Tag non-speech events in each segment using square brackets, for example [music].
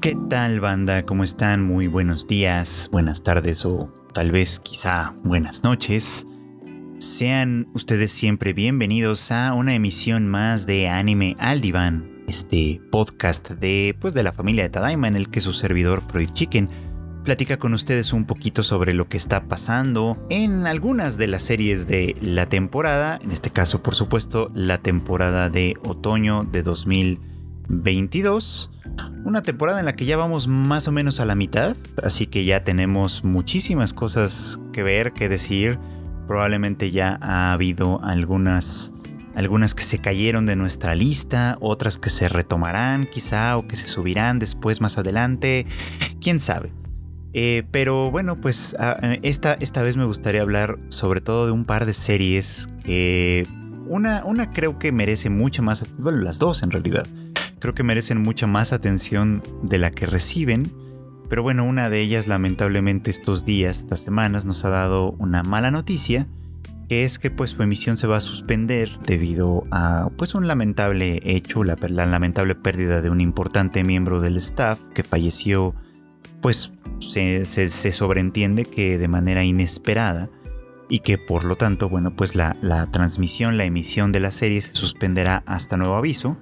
¿Qué tal banda? ¿Cómo están? Muy buenos días, buenas tardes o tal vez quizá buenas noches. Sean ustedes siempre bienvenidos a una emisión más de Anime al Diván, este podcast de pues de la familia de Tadaima en el que su servidor Freud Chicken platica con ustedes un poquito sobre lo que está pasando en algunas de las series de la temporada, en este caso por supuesto la temporada de otoño de 2022. Una temporada en la que ya vamos más o menos a la mitad, así que ya tenemos muchísimas cosas que ver, que decir. Probablemente ya ha habido algunas algunas que se cayeron de nuestra lista, otras que se retomarán quizá o que se subirán después más adelante, quién sabe. Eh, pero bueno, pues ah, eh, esta, esta vez me gustaría hablar sobre todo de un par de series que una, una creo que merece mucha más, bueno, las dos en realidad, creo que merecen mucha más atención de la que reciben. Pero bueno, una de ellas lamentablemente estos días, estas semanas, nos ha dado una mala noticia, que es que pues su emisión se va a suspender debido a pues un lamentable hecho, la, la lamentable pérdida de un importante miembro del staff que falleció pues se, sobreentiende que de manera inesperada y que por lo tanto, bueno, pues la, transmisión, la emisión de la serie se suspenderá hasta nuevo aviso.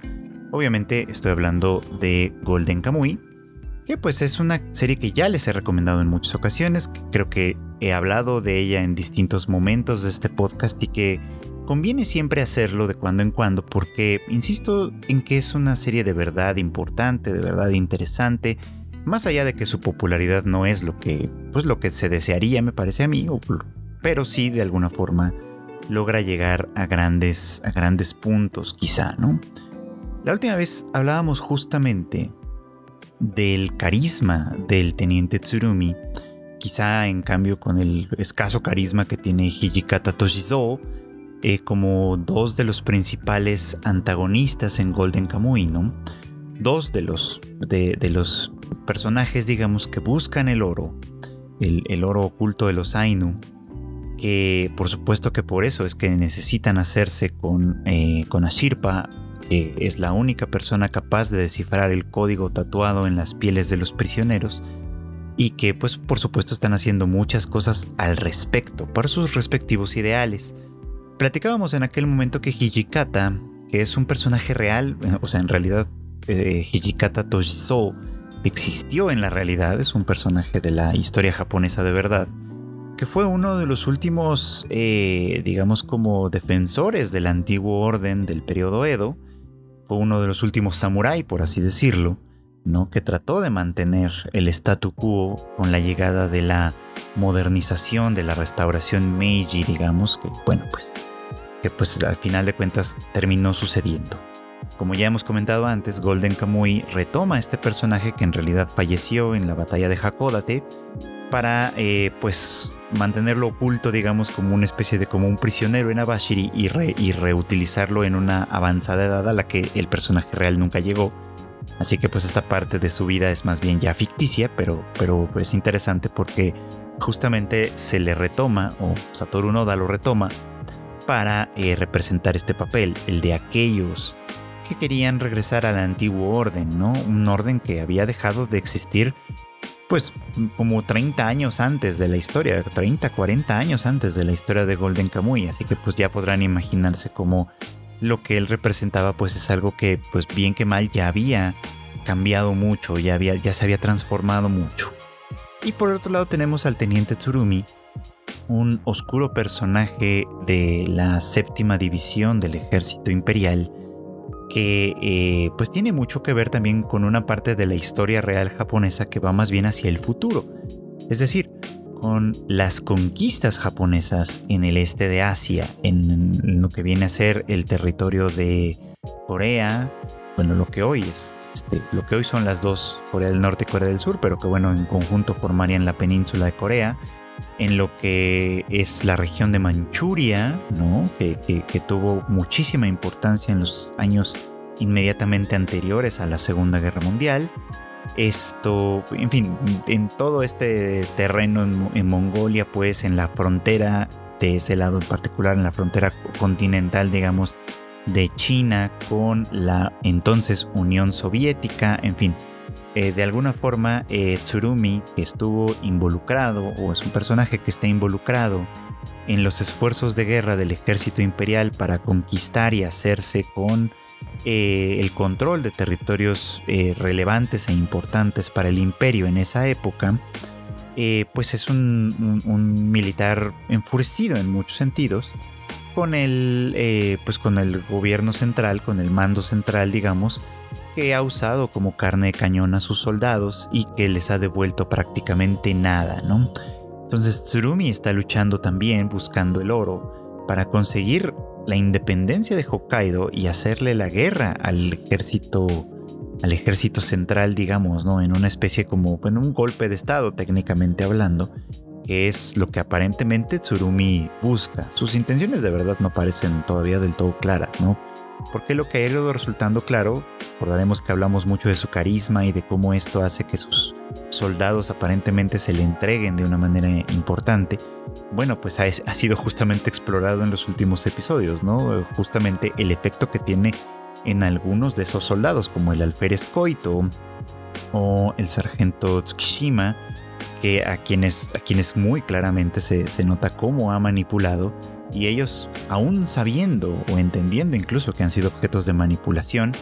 Obviamente estoy hablando de Golden Kamuy, que pues es una serie que ya les he recomendado en muchas ocasiones, creo que he hablado de ella en distintos momentos de este podcast y que conviene siempre hacerlo de cuando en cuando porque insisto en que es una serie de verdad importante, de verdad interesante, más allá de que su popularidad no es lo que, pues lo que se desearía, me parece a mí, pero sí de alguna forma logra llegar a grandes, a grandes puntos, quizá, ¿no? La última vez hablábamos justamente del carisma del teniente Tsurumi, quizá en cambio con el escaso carisma que tiene Hijikata Toshizo, eh, como dos de los principales antagonistas en Golden Kamuy, ¿no? Dos de los, de los personajes, digamos, que buscan el oro, el, oro oculto de los Ainu, que por supuesto que por eso es que necesitan hacerse con, eh, con Ashirpa, que es la única persona capaz de descifrar el código tatuado en las pieles de los prisioneros, y que pues por supuesto están haciendo muchas cosas al respecto, para sus respectivos ideales. Platicábamos en aquel momento que Hijikata, que es un personaje real, o sea, en realidad eh, Hijikata Toshizo, existió en la realidad, es un personaje de la historia japonesa de verdad, que fue uno de los últimos, eh, digamos como defensores del antiguo orden del periodo Edo, fue uno de los últimos samurái, por así decirlo, ¿no? que trató de mantener el statu quo con la llegada de la modernización, de la restauración Meiji, digamos, que bueno, pues, que pues al final de cuentas terminó sucediendo. Como ya hemos comentado antes, Golden Kamuy retoma este personaje que en realidad falleció en la batalla de Hakodate para eh, pues mantenerlo oculto, digamos, como una especie de como un prisionero en Abashiri y, reutilizarlo en una avanzada edad a la que el personaje real nunca llegó. Así que pues esta parte de su vida es más bien ya ficticia, pero, pero es interesante porque justamente se le retoma, o Satoru Noda lo retoma, para eh, representar este papel, el de aquellos que querían regresar al antiguo orden, ¿no? Un orden que había dejado de existir pues como 30 años antes de la historia, 30, 40 años antes de la historia de Golden Kamuy, así que pues ya podrán imaginarse cómo lo que él representaba pues es algo que pues bien que mal ya había cambiado mucho, ya, había, ya se había transformado mucho. Y por otro lado tenemos al teniente Tsurumi, un oscuro personaje de la séptima división del ejército imperial, que eh, pues tiene mucho que ver también con una parte de la historia real japonesa que va más bien hacia el futuro, es decir, con las conquistas japonesas en el este de Asia, en lo que viene a ser el territorio de Corea, bueno, lo que hoy es, este, lo que hoy son las dos, Corea del Norte y Corea del Sur, pero que bueno, en conjunto formarían la península de Corea, en lo que es la región de Manchuria, ¿no? que, tuvo muchísima importancia en los años inmediatamente anteriores a la Segunda Guerra Mundial. Esto, en fin, en todo este terreno en, en, Mongolia, pues en la frontera de ese lado en particular, en la frontera continental, digamos, de China con la entonces Unión Soviética, en fin, eh, de alguna forma eh, Tsurumi estuvo involucrado o es un personaje que está involucrado en los esfuerzos de guerra del ejército imperial para conquistar y hacerse con eh, el control de territorios relevantes e importantes para el imperio en esa época, pues es un, un, militar enfurecido en muchos sentidos con el, pues con el gobierno central, con el mando central, digamos, que ha usado como carne de cañón a sus soldados y que les ha devuelto prácticamente nada, ¿no? Entonces Tsurumi está luchando también buscando el oro para conseguir la independencia de Hokkaido y hacerle la guerra al ejército al ejército central, digamos, ¿no? En una especie como en un golpe de estado técnicamente hablando, que es lo que aparentemente Tsurumi busca. Sus intenciones de verdad no parecen todavía del todo claras, ¿no? Porque lo que ha ido resultando claro, recordaremos que hablamos mucho de su carisma y de cómo esto hace que sus soldados aparentemente se le entreguen de una manera importante. Bueno, pues ha, sido justamente explorado en los últimos episodios, ¿no? Justamente el efecto que tiene en algunos de esos soldados, como el alférez Koito o el sargento Tsukishima, que a quienes, a quienes muy claramente se, se nota cómo ha manipulado y ellos, aún sabiendo o entendiendo incluso que han sido objetos de manipulación,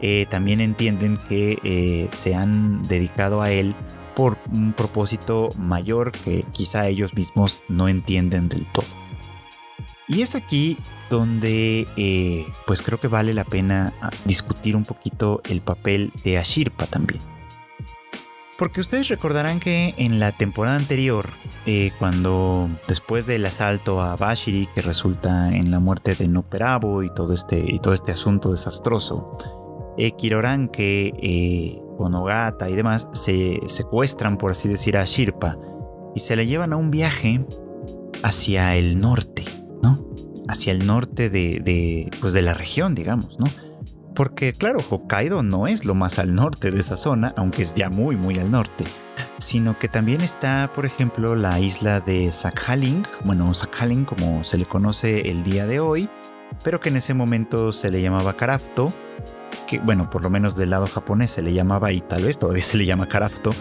eh, también entienden que eh, se han dedicado a él por un propósito mayor que quizá ellos mismos no entienden del todo. Y es aquí donde eh, pues creo que vale la pena ah, discutir un poquito el papel de Ashirpa también. Porque ustedes recordarán que en la temporada anterior, eh, cuando después del asalto a Bashiri, que resulta en la muerte de Noperabo y todo este, y todo este asunto desastroso, eh, Kiroranke, eh, Onogata y demás se secuestran, por así decir, a Shirpa y se la llevan a un viaje hacia el norte, ¿no? Hacia el norte de, pues de la región, digamos, ¿no? Porque claro, Hokkaido no es lo más al norte de esa zona, aunque es ya muy muy al norte, sino que también está, por ejemplo, la isla de Sakhalin, bueno, Sakhalin como se le conoce el día de hoy, pero que en ese momento se le llamaba Karafto, que bueno, por lo menos del lado japonés se le llamaba y tal vez todavía se le llama Karafto,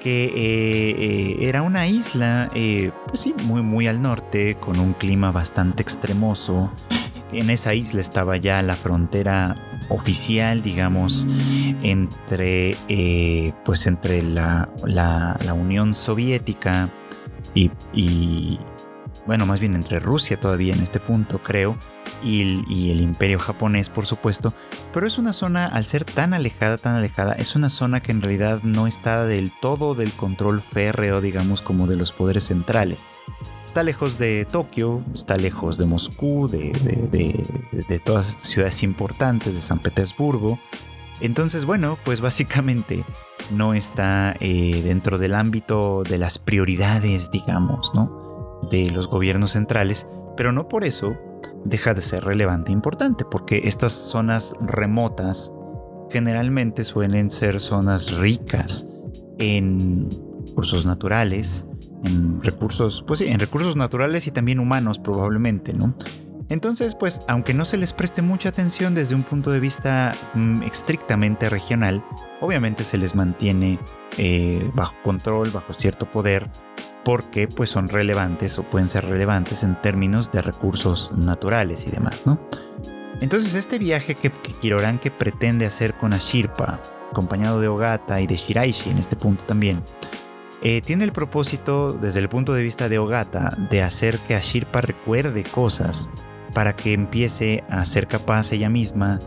que eh, eh, era una isla, eh, pues sí, muy muy al norte, con un clima bastante extremoso. En esa isla estaba ya la frontera oficial, digamos, entre, eh, pues entre la, Unión Soviética y, bueno, más bien entre Rusia todavía en este punto, creo, y, y, el imperio japonés, por supuesto, pero es una zona, al ser tan alejada, tan alejada, es una zona que en realidad no está del todo del control férreo, digamos, como de los poderes centrales está lejos de Tokio, está lejos de Moscú, de, todas estas ciudades importantes, de San Petersburgo. Entonces, bueno, pues básicamente no está eh, dentro del ámbito de las prioridades, digamos, ¿no? De los gobiernos centrales, pero no por eso deja de ser relevante e importante, porque estas zonas remotas generalmente suelen ser zonas ricas en recursos naturales, en recursos, pues sí, en recursos naturales y también humanos probablemente, ¿no? Entonces, pues, aunque no se les preste mucha atención desde un punto de vista mm, estrictamente regional, obviamente se les mantiene eh, bajo control, bajo cierto poder, porque pues son relevantes o pueden ser relevantes en términos de recursos naturales y demás, ¿no? Entonces, este viaje que, que pretende hacer con Ashirpa, acompañado de Ogata y de Shiraishi en este punto también, eh, tiene el propósito, desde el punto de vista de Ogata, de hacer que Ashirpa recuerde cosas para que empiece a ser capaz ella misma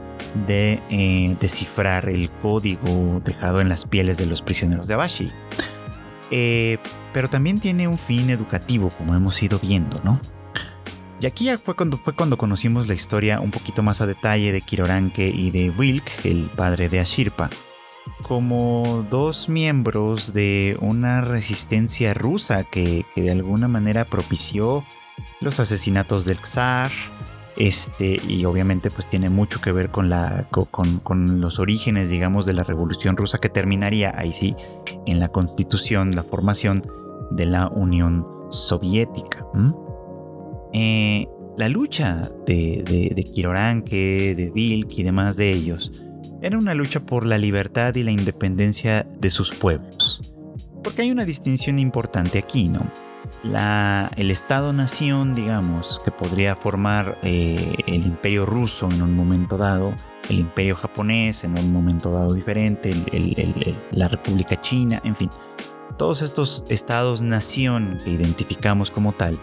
de eh, descifrar el código dejado en las pieles de los prisioneros de Abashi. Eh, pero también tiene un fin educativo, como hemos ido viendo, ¿no? Y aquí ya fue cuando, fue cuando conocimos la historia un poquito más a detalle de Kiroranke y de Wilk, el padre de Ashirpa como dos miembros de una resistencia rusa que, de alguna manera propició los asesinatos del zar. Este, y obviamente pues tiene mucho que ver con, la, con, los orígenes, digamos, de la revolución rusa que terminaría ahí sí en la constitución, la formación de la Unión Soviética. Eh, la lucha de, de, de Kiroranke, de Vilk y demás de ellos era una lucha por la libertad y la independencia de sus pueblos. Porque hay una distinción importante aquí, ¿no? La, el Estado-nación, digamos, que podría formar eh, el imperio ruso en un momento dado, el imperio japonés en un momento dado diferente, la República China, en fin. Todos estos estados-nación que identificamos como tal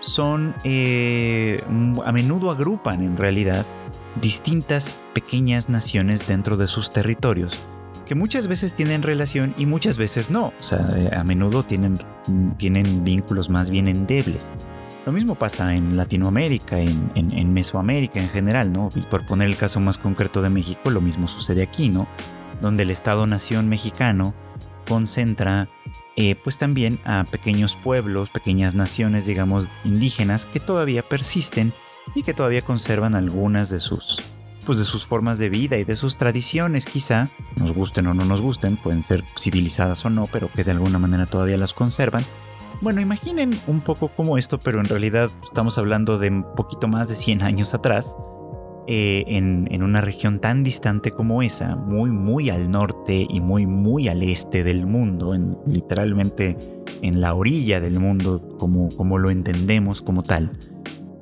son, eh, a menudo agrupan en realidad distintas pequeñas naciones dentro de sus territorios, que muchas veces tienen relación y muchas veces no, o sea, eh, a menudo tienen, tienen vínculos más bien endebles. Lo mismo pasa en Latinoamérica, en, en, Mesoamérica en general, ¿no? Y por poner el caso más concreto de México, lo mismo sucede aquí, ¿no? Donde el Estado-nación mexicano concentra eh, pues también a pequeños pueblos, pequeñas naciones, digamos, indígenas que todavía persisten y que todavía conservan algunas de sus, pues de sus formas de vida y de sus tradiciones, quizá, nos gusten o no nos gusten, pueden ser civilizadas o no, pero que de alguna manera todavía las conservan. Bueno, imaginen un poco como esto, pero en realidad estamos hablando de un poquito más de 100 años atrás, eh, en, en, una región tan distante como esa, muy, muy al norte y muy, muy al este del mundo, en, literalmente en la orilla del mundo, como, como lo entendemos como tal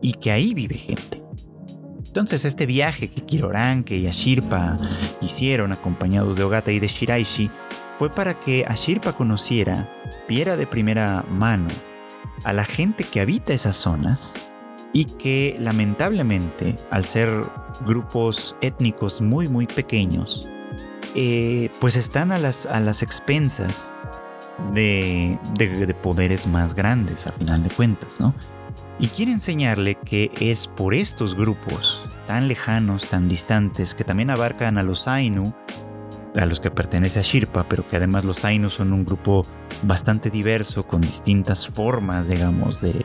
y que ahí vive gente. Entonces este viaje que Kiroranke y Ashirpa hicieron acompañados de Ogata y de Shiraishi fue para que Ashirpa conociera, viera de primera mano a la gente que habita esas zonas y que lamentablemente al ser grupos étnicos muy muy pequeños eh, pues están a las, a las expensas de, de, de, poderes más grandes a final de cuentas, ¿no? Y quiere enseñarle que es por estos grupos tan lejanos, tan distantes, que también abarcan a los Ainu, a los que pertenece a Shirpa, pero que además los Ainu son un grupo bastante diverso, con distintas formas, digamos, de,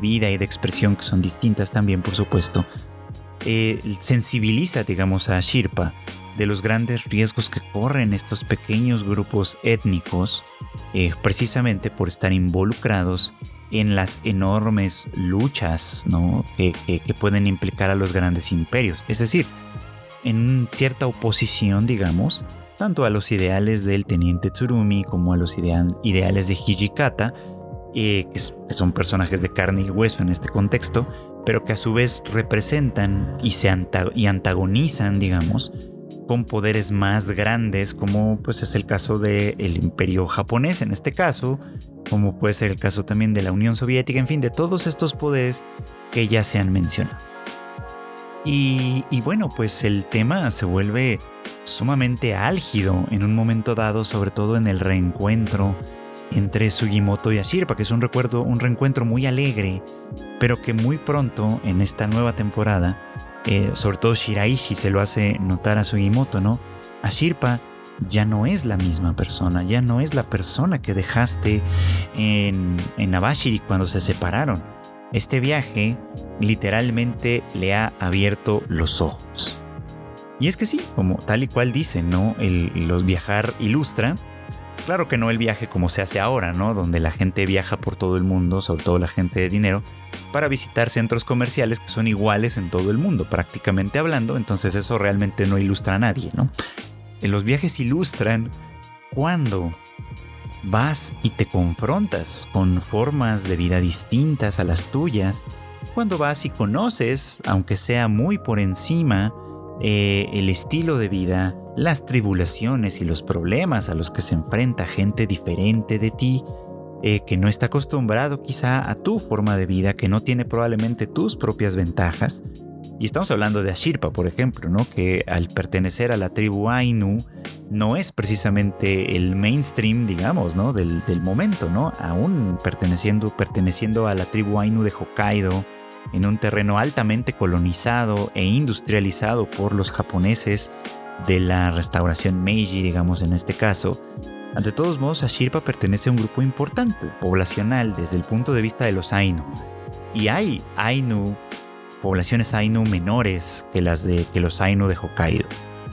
vida y de expresión que son distintas también, por supuesto, eh, sensibiliza, digamos, a Shirpa de los grandes riesgos que corren estos pequeños grupos étnicos, eh, precisamente por estar involucrados en las enormes luchas que, pueden implicar a los grandes imperios. Es decir, en cierta oposición, digamos, tanto a los ideales del teniente Tsurumi como a los ideales de Hijikata, eh, que, son personajes de carne y hueso en este contexto, pero que a su vez representan y, se y antagonizan, digamos, con poderes más grandes, como pues es el caso del imperio japonés en este caso, como puede ser el caso también de la Unión Soviética, en fin, de todos estos poderes que ya se han mencionado. Y, y bueno, pues el tema se vuelve sumamente álgido en un momento dado, sobre todo en el reencuentro entre Sugimoto y Ashirpa, que es un recuerdo, un reencuentro muy alegre, pero que muy pronto en esta nueva temporada eh, sobre todo Shiraishi se lo hace notar a Sugimoto, ¿no? Ashirpa ya no es la misma persona, ya no es la persona que dejaste en, en Abashiri cuando se separaron. Este viaje literalmente le ha abierto los ojos. Y es que sí, como tal y cual dice, ¿no? El, viajar ilustra. Claro que no el viaje como se hace ahora, ¿no? Donde la gente viaja por todo el mundo, sobre todo la gente de dinero, para visitar centros comerciales que son iguales en todo el mundo, prácticamente hablando, entonces eso realmente no ilustra a nadie, ¿no? En los viajes ilustran cuando vas y te confrontas con formas de vida distintas a las tuyas, cuando vas y conoces, aunque sea muy por encima, eh, el estilo de vida, las tribulaciones y los problemas a los que se enfrenta gente diferente de ti, eh, que no está acostumbrado quizá a tu forma de vida, que no tiene probablemente tus propias ventajas. Y estamos hablando de Ashirpa, por ejemplo, ¿no? que al pertenecer a la tribu Ainu no es precisamente el mainstream, digamos, ¿no? del, momento, ¿no? aún perteneciendo, perteneciendo a la tribu Ainu de Hokkaido, en un terreno altamente colonizado e industrializado por los japoneses de la restauración Meiji, digamos en este caso, ante todos modos, Ashirpa pertenece a un grupo importante, poblacional, desde el punto de vista de los Ainu. Y hay Ainu, poblaciones Ainu menores que las de que los Ainu de Hokkaido.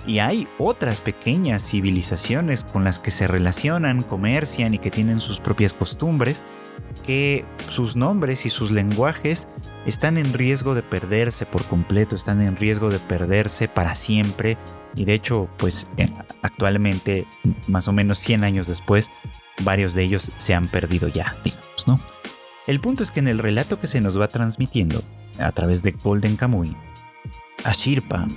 Y hay otras pequeñas civilizaciones con las que se relacionan, comercian y que tienen sus propias costumbres, que sus nombres y sus lenguajes están en riesgo de perderse por completo, están en riesgo de perderse para siempre. Y de hecho, pues eh, actualmente, más o menos 100 años después, varios de ellos se han perdido ya, digamos, ¿no? El punto es que en el relato que se nos va transmitiendo a través de Golden Kamuy, Ashirpa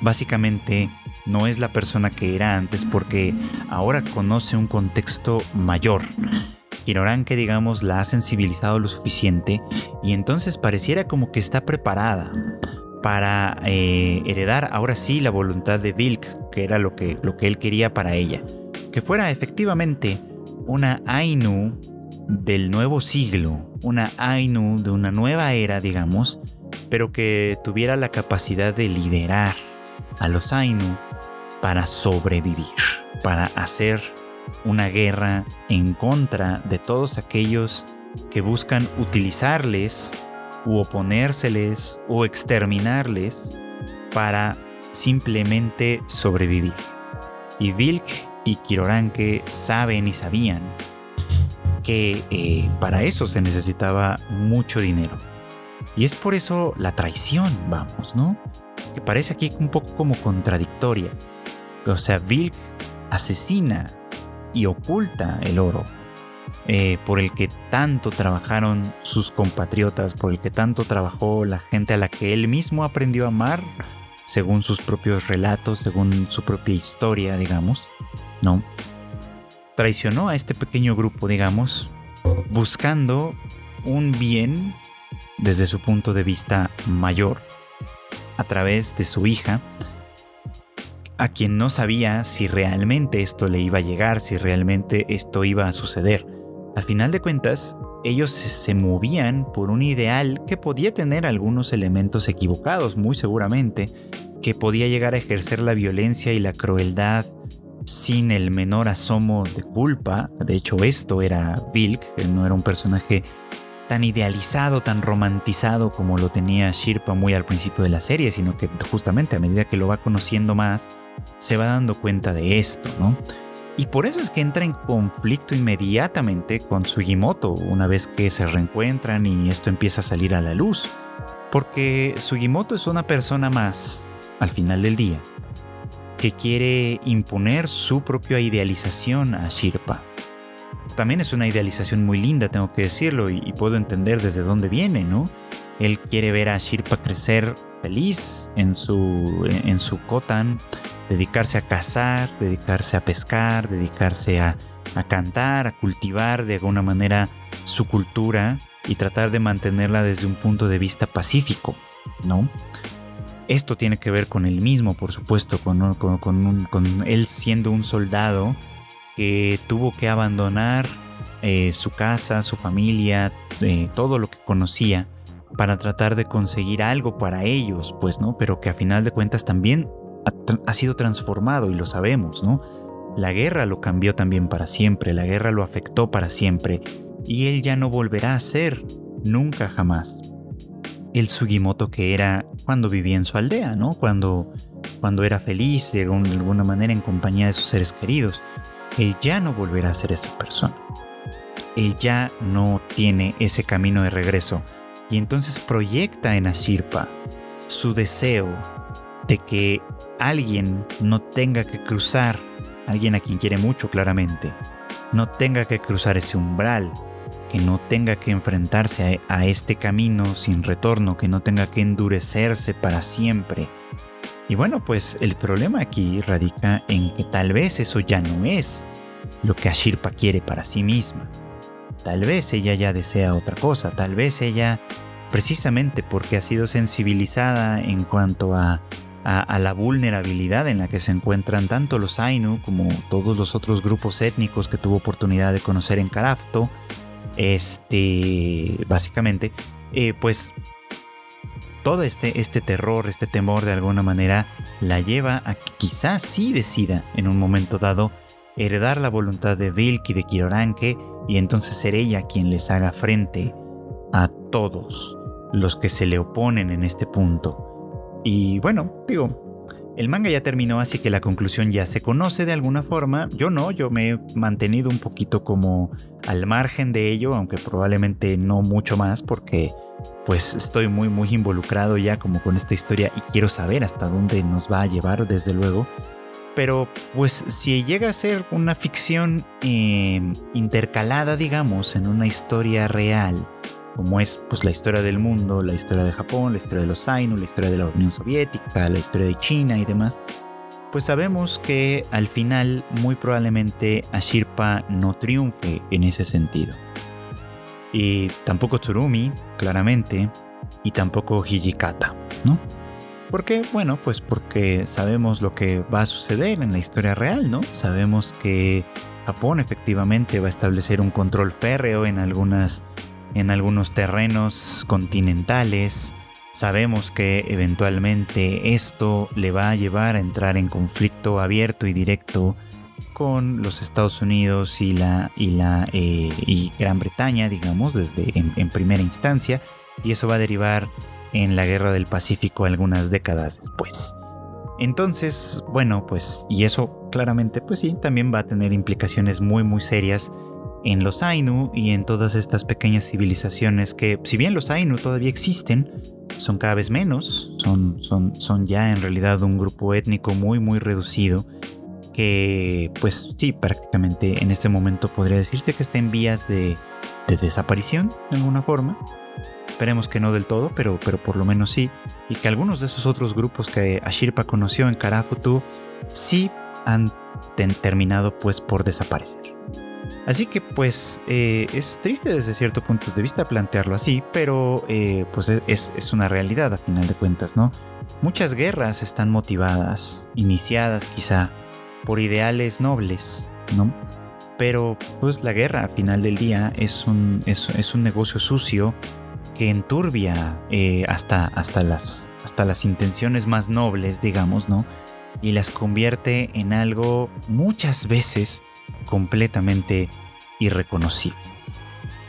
básicamente no es la persona que era antes porque ahora conoce un contexto mayor. Que digamos, la ha sensibilizado lo suficiente y entonces pareciera como que está preparada para eh, heredar ahora sí la voluntad de Vilk, que era lo que, lo que él quería para ella. Que fuera efectivamente una Ainu del nuevo siglo, una Ainu de una nueva era, digamos, pero que tuviera la capacidad de liderar a los Ainu para sobrevivir, para hacer una guerra en contra de todos aquellos que buscan utilizarles u oponérseles o exterminarles para simplemente sobrevivir. Y Vilk y Kiroranke saben y sabían que eh, para eso se necesitaba mucho dinero. Y es por eso la traición, vamos, ¿no? Que parece aquí un poco como contradictoria. O sea, Vilk asesina y oculta el oro eh, por el que tanto trabajaron sus compatriotas, por el que tanto trabajó la gente a la que él mismo aprendió a amar, según sus propios relatos, según su propia historia, digamos, ¿no? Traicionó a este pequeño grupo, digamos, buscando un bien desde su punto de vista mayor, a través de su hija, a quien no sabía si realmente esto le iba a llegar, si realmente esto iba a suceder. Al final de cuentas, ellos se movían por un ideal que podía tener algunos elementos equivocados, muy seguramente, que podía llegar a ejercer la violencia y la crueldad sin el menor asomo de culpa. De hecho, esto era Vilk, no era un personaje tan idealizado, tan romantizado como lo tenía Shirpa muy al principio de la serie, sino que justamente a medida que lo va conociendo más, se va dando cuenta de esto, ¿no? Y por eso es que entra en conflicto inmediatamente con Sugimoto una vez que se reencuentran y esto empieza a salir a la luz. Porque Sugimoto es una persona más, al final del día, que quiere imponer su propia idealización a Shirpa también es una idealización muy linda, tengo que decirlo, y, puedo entender desde dónde viene, ¿no? Él quiere ver a Shirpa crecer feliz en su, en su Kotan, dedicarse a cazar, dedicarse a pescar, dedicarse a, a cantar, a cultivar de alguna manera su cultura y tratar de mantenerla desde un punto de vista pacífico, ¿no? Esto tiene que ver con él mismo, por supuesto, con, con, con él siendo un soldado que tuvo que abandonar eh, su casa, su familia, eh, todo lo que conocía para tratar de conseguir algo para ellos, pues, ¿no? Pero que a final de cuentas también ha, sido transformado y lo sabemos, ¿no? La guerra lo cambió también para siempre, la guerra lo afectó para siempre y él ya no volverá a ser nunca jamás el Sugimoto que era cuando vivía en su aldea, ¿no? Cuando, cuando era feliz de alguna manera en compañía de sus seres queridos él ya no volverá a ser esa persona. Él ya no tiene ese camino de regreso y entonces proyecta en Ashirpa su deseo de que alguien no tenga que cruzar, alguien a quien quiere mucho claramente, no tenga que cruzar ese umbral, que no tenga que enfrentarse a este camino sin retorno, que no tenga que endurecerse para siempre y bueno, pues el problema aquí radica en que tal vez eso ya no es lo que Ashirpa quiere para sí misma. Tal vez ella ya desea otra cosa, tal vez ella, precisamente porque ha sido sensibilizada en cuanto a, la vulnerabilidad en la que se encuentran tanto los Ainu como todos los otros grupos étnicos que tuvo oportunidad de conocer en Karafto, este, básicamente, eh, pues todo este, este terror, este temor de alguna manera la lleva a que quizás sí decida en un momento dado heredar la voluntad de Vilk y de Kiroranke y entonces ser ella quien les haga frente a todos los que se le oponen en este punto. Y bueno, digo, el manga ya terminó así que la conclusión ya se conoce de alguna forma. Yo no, yo me he mantenido un poquito como al margen de ello, aunque probablemente no mucho más porque pues estoy muy muy involucrado ya como con esta historia y quiero saber hasta dónde nos va a llevar desde luego. Pero pues si llega a ser una ficción eh, intercalada digamos en una historia real, como es pues la historia del mundo, la historia de Japón, la historia de los Ainu, la historia de la Unión Soviética, la historia de China y demás, pues sabemos que al final muy probablemente Ashirpa no triunfe en ese sentido. Y tampoco Tsurumi, claramente, y tampoco Hijikata, ¿no? ¿Por qué? Bueno, pues porque sabemos lo que va a suceder en la historia real, ¿no? Sabemos que Japón efectivamente va a establecer un control férreo en algunas en algunos terrenos continentales, Sabemos que eventualmente esto le va a llevar a entrar en conflicto abierto y directo con los Estados Unidos y la, y la eh, y Gran Bretaña, digamos, desde en, primera instancia, y eso va a derivar en la Guerra del Pacífico algunas décadas después. Entonces, bueno, pues, y eso claramente, pues sí, también va a tener implicaciones muy, muy serias en los Ainu y en todas estas pequeñas civilizaciones que, si bien los Ainu todavía existen, son cada vez menos, son, son, son ya en realidad un grupo étnico muy muy reducido que pues sí, prácticamente en este momento podría decirse que está en vías de, desaparición de alguna forma. Esperemos que no del todo, pero, pero por lo menos sí. Y que algunos de esos otros grupos que Ashirpa conoció en Karafutu sí han terminado pues por desaparecer. Así que pues eh, es triste desde cierto punto de vista plantearlo así, pero eh, pues e-, es, una realidad a final de cuentas, ¿no? Muchas guerras están motivadas, iniciadas quizá por ideales nobles, ¿no? Pero pues la guerra a final del día es un, es, un negocio sucio que enturbia eh, hasta, hasta, las, hasta las intenciones más nobles, digamos, ¿no? Y las convierte en algo muchas veces completamente irreconocible.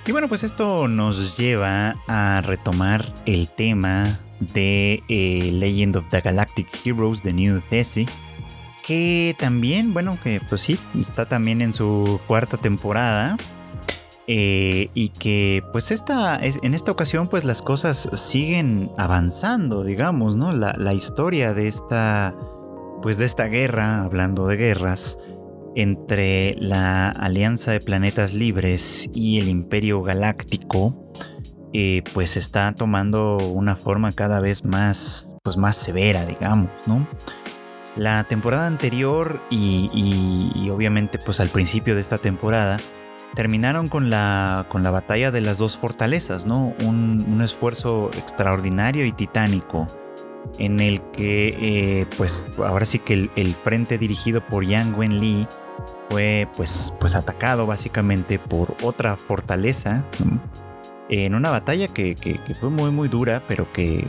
Y bueno, pues esto nos lleva a retomar el tema de eh, Legend of the Galactic Heroes de New Tessie, que también, bueno, que pues sí, está también en su cuarta temporada. Eh, y que pues esta, en esta ocasión pues las cosas siguen avanzando, digamos, ¿no? La, la historia de esta, pues de esta guerra, hablando de guerras, entre la Alianza de Planetas Libres y el Imperio Galáctico, eh, pues está tomando una forma cada vez más, pues más severa, digamos, ¿no? La temporada anterior y, obviamente pues al principio de esta temporada terminaron con la, con la batalla de las dos fortalezas, ¿no? Un, esfuerzo extraordinario y titánico en el que eh, pues ahora sí que el, el, frente dirigido por Yang Wen Li fue pues, pues atacado básicamente por otra fortaleza en una batalla que, fue muy muy dura pero que,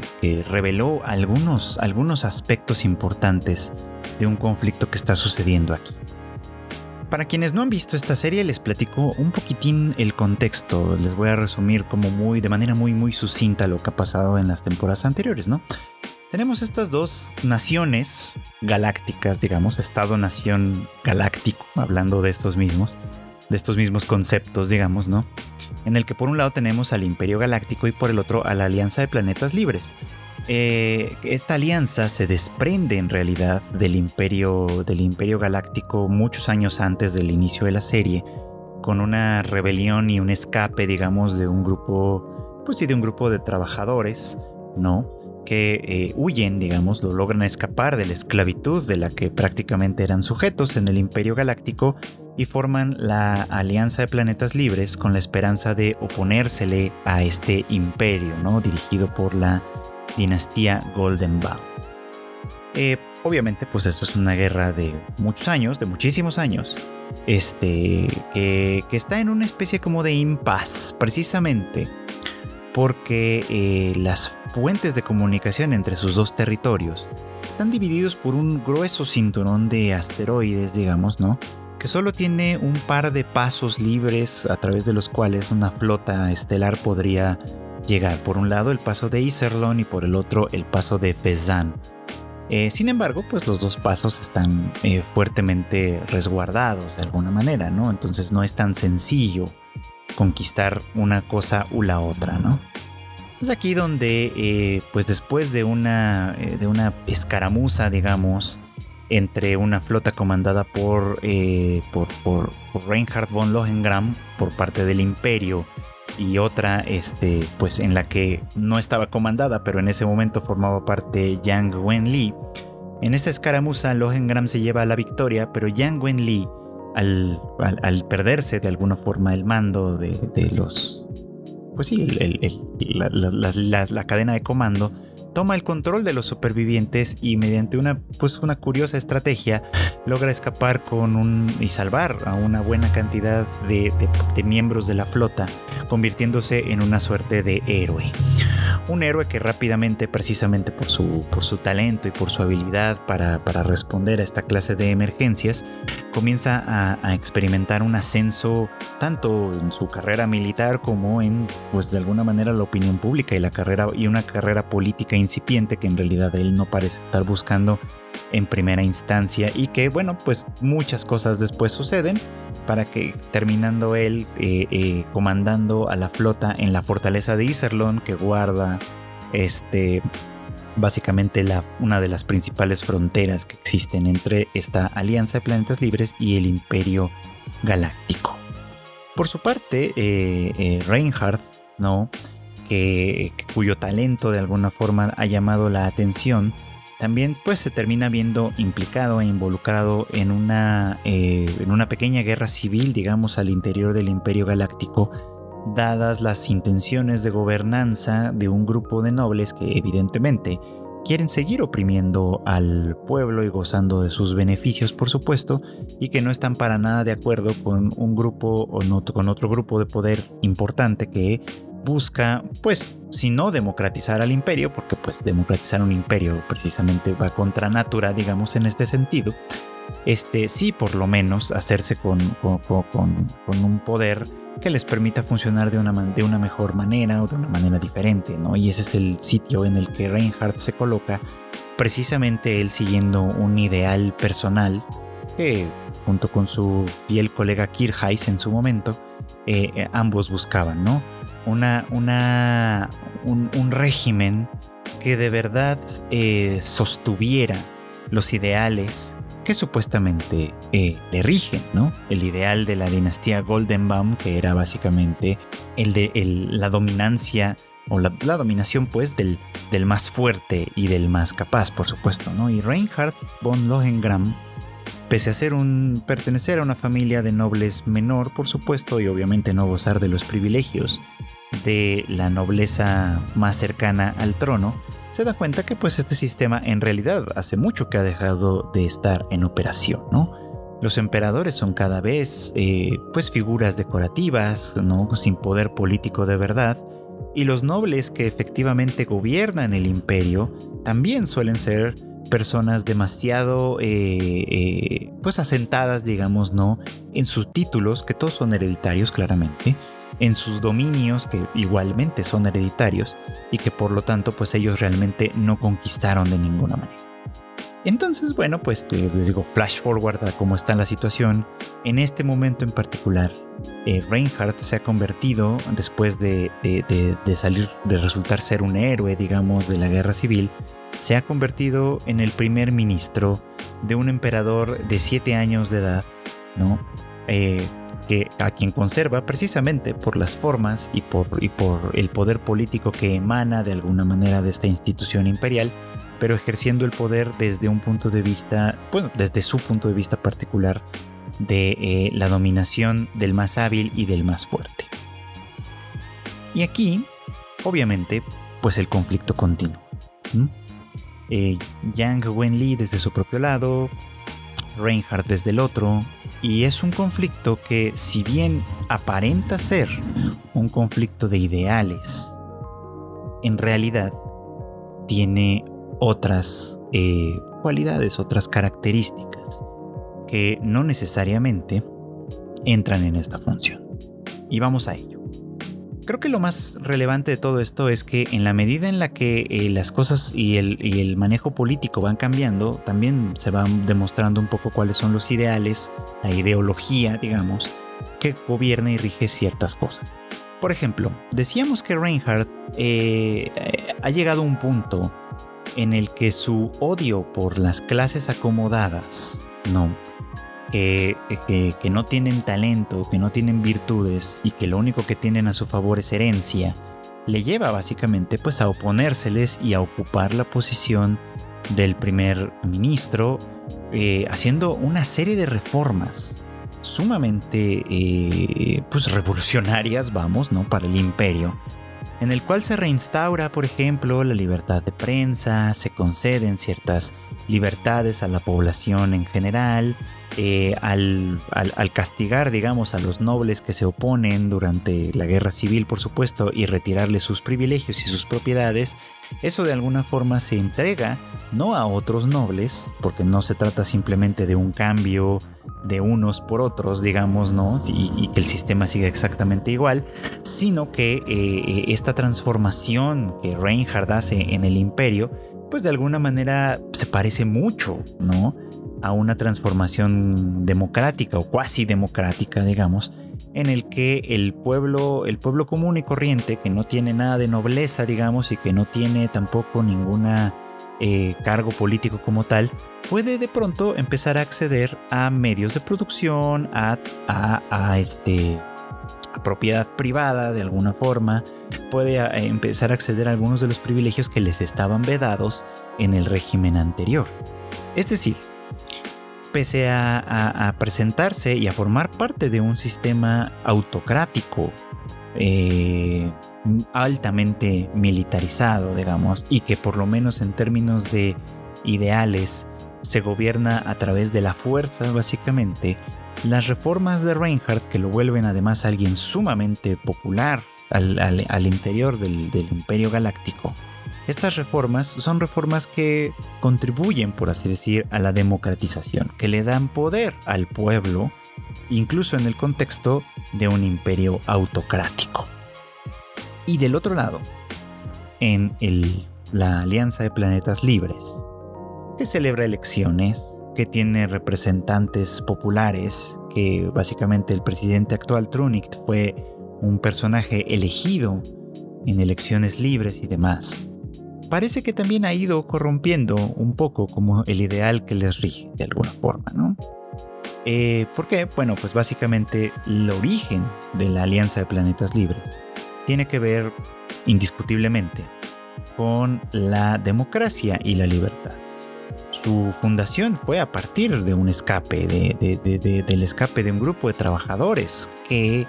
reveló algunos, algunos aspectos importantes de un conflicto que está sucediendo aquí. Para quienes no han visto esta serie les platico un poquitín el contexto, les voy a resumir como muy de manera muy muy sucinta lo que ha pasado en las temporadas anteriores, ¿no? tenemos estas dos naciones galácticas, digamos, Estado-nación galáctico, hablando de estos mismos, de estos mismos conceptos, digamos, ¿no? En el que por un lado tenemos al Imperio Galáctico y por el otro a la Alianza de Planetas Libres. Eh, esta alianza se desprende en realidad del imperio, del imperio Galáctico muchos años antes del inicio de la serie, con una rebelión y un escape, digamos, de un grupo, pues sí, de un grupo de trabajadores, ¿no? que eh, huyen, digamos, lo logran escapar de la esclavitud de la que prácticamente eran sujetos en el Imperio Galáctico y forman la Alianza de Planetas Libres con la esperanza de oponérsele a este imperio, ¿no? Dirigido por la dinastía Golden Bow. Eh, obviamente, pues esto es una guerra de muchos años, de muchísimos años, este, que, que está en una especie como de impas, precisamente porque eh, las fuentes de comunicación entre sus dos territorios están divididos por un grueso cinturón de asteroides, digamos, ¿no? Que solo tiene un par de pasos libres a través de los cuales una flota estelar podría llegar. Por un lado el paso de Iserlon y por el otro el paso de Fezan. Eh, sin embargo, pues los dos pasos están eh, fuertemente resguardados de alguna manera, ¿no? Entonces no es tan sencillo conquistar una cosa u la otra, ¿no? Es aquí donde, eh, pues después de una, de una escaramuza, digamos, entre una flota comandada por, eh, por, por, Reinhard von Lohengram por parte del Imperio y otra este, pues en la que no estaba comandada, pero en ese momento formaba parte Yang Wenli. En esta escaramuza Lohengram se lleva la victoria, pero Yang Wenli, al, al, perderse de alguna forma el mando de, de los... Pues sí, la cadena de comando, toma el control de los supervivientes y mediante una, pues una curiosa estrategia logra escapar con un y salvar a una buena cantidad de, miembros de la flota, convirtiéndose en una suerte de héroe. Un héroe que rápidamente, precisamente por su, por su talento y por su habilidad para, responder a esta clase de emergencias, comienza a, a, experimentar un ascenso tanto en su carrera militar como en, pues de alguna manera, la opinión pública y la carrera y una carrera política incipiente que en realidad él no parece estar buscando en primera instancia y que bueno pues muchas cosas después suceden para que terminando él eh, eh, comandando a la flota en la fortaleza de Iserlon que guarda este básicamente la, una de las principales fronteras que existen entre esta alianza de planetas libres y el imperio galáctico. Por su parte, eh, Reinhardt, ¿no? Que, cuyo talento de alguna forma ha llamado la atención, también pues se termina viendo implicado e involucrado en una, eh, en una pequeña guerra civil, digamos, al interior del Imperio Galáctico, dadas las intenciones de gobernanza de un grupo de nobles que evidentemente quieren seguir oprimiendo al pueblo y gozando de sus beneficios, por supuesto, y que no están para nada de acuerdo con un grupo o no, con otro grupo de poder importante que busca, pues, si no democratizar al imperio, porque pues democratizar un imperio precisamente va contra natura, digamos, en este sentido, este, sí por lo menos hacerse con, con, un poder que les permita funcionar de una, de una mejor manera o de una manera diferente, ¿no? Y ese es el sitio en el que Reinhardt se coloca, precisamente él siguiendo un ideal personal que, junto con su fiel colega Kirchheis en su momento, eh, eh, ambos buscaban, ¿no? Una, una, un, régimen que de verdad eh, sostuviera los ideales que supuestamente eh, le rigen, ¿no? El ideal de la dinastía Goldenbaum, que era básicamente el de la dominancia o la, dominación pues del, del, más fuerte y del más capaz, por supuesto, ¿no? Y Reinhard von Lohengram Pese a ser un pertenecer a una familia de nobles menor, por supuesto, y obviamente no gozar de los privilegios de la nobleza más cercana al trono, se da cuenta que pues este sistema en realidad hace mucho que ha dejado de estar en operación, ¿no? Los emperadores son cada vez eh, pues figuras decorativas, ¿no? Sin poder político de verdad, y los nobles que efectivamente gobiernan el imperio también suelen ser personas demasiado eh, eh, pues asentadas, digamos, ¿no? En sus títulos, que todos son hereditarios claramente, en sus dominios, que igualmente son hereditarios, y que por lo tanto pues ellos realmente no conquistaron de ninguna manera. Entonces, bueno, pues les digo, flash forward a cómo está la situación. En este momento en particular, eh, Reinhardt se ha convertido, después de, de, salir, de resultar ser un héroe, digamos, de la guerra civil, se ha convertido en el primer ministro de un emperador de 7 años de edad, ¿no? Eh, que, a quien conserva precisamente por las formas y por, y por el poder político que emana de alguna manera de esta institución imperial, pero ejerciendo el poder desde un punto de vista, bueno, desde su punto de vista particular de eh, la dominación del más hábil y del más fuerte. Y aquí, obviamente, pues el conflicto continuo. Eh, Yang Wenli desde su propio lado, Reinhardt desde el otro, y es un conflicto que si bien aparenta ser un conflicto de ideales, en realidad tiene otras eh, cualidades, otras características que no necesariamente entran en esta función. Y vamos a ello. Creo que lo más relevante de todo esto es que en la medida en la que eh, las cosas y el, manejo político van cambiando, también se van demostrando un poco cuáles son los ideales, la ideología, digamos, que gobierna y rige ciertas cosas. Por ejemplo, decíamos que Reinhardt eh, ha llegado a un punto en el que su odio por las clases acomodadas, no, que, no tienen talento, que no tienen virtudes y que lo único que tienen a su favor es herencia, le lleva básicamente pues a oponérseles y a ocupar la posición del primer ministro, eh, haciendo una serie de reformas sumamente eh, pues revolucionarias, vamos, ¿no? Para el imperio, en el cual se reinstaura, por ejemplo, la libertad de prensa, se conceden ciertas libertades a la población en general, eh, al, castigar, digamos, a los nobles que se oponen durante la guerra civil, por supuesto, y retirarles sus privilegios y sus propiedades, eso de alguna forma se entrega no a otros nobles, porque no se trata simplemente de un cambio de unos por otros, digamos, ¿no? Y, que el sistema siga exactamente igual, sino que eh, esta transformación que Reinhardt hace en el imperio, pues de alguna manera se parece mucho, ¿no? A una transformación democrática o cuasi democrática, digamos, en el que el pueblo, el pueblo común y corriente, que no tiene nada de nobleza, digamos, y que no tiene tampoco ninguna eh, cargo político como tal, puede de pronto empezar a acceder a medios de producción, a, a, este, propiedad privada de alguna forma, puede eh, empezar a acceder a algunos de los privilegios que les estaban vedados en el régimen anterior. Es decir, pese a, presentarse y a formar parte de un sistema autocrático, eh, altamente militarizado, digamos, y que por lo menos en términos de ideales se gobierna a través de la fuerza, básicamente, las reformas de Reinhardt, que lo vuelven además alguien sumamente popular al, interior del, del imperio galáctico, estas reformas son reformas que contribuyen, por así decir, a la democratización, que le dan poder al pueblo, incluso en el contexto de un imperio autocrático. Y del otro lado, en la Alianza de Planetas Libres, que celebra elecciones, que tiene representantes populares, que básicamente el presidente actual Trunicht fue un personaje elegido en elecciones libres y demás parece que también ha ido corrompiendo un poco como el ideal que les rige de alguna forma, ¿no? Eh, ¿Por qué? Bueno, pues básicamente el origen de la Alianza de Planetas Libres tiene que ver indiscutiblemente con la democracia y la libertad. Su fundación fue a partir de un escape, del escape de un grupo de trabajadores que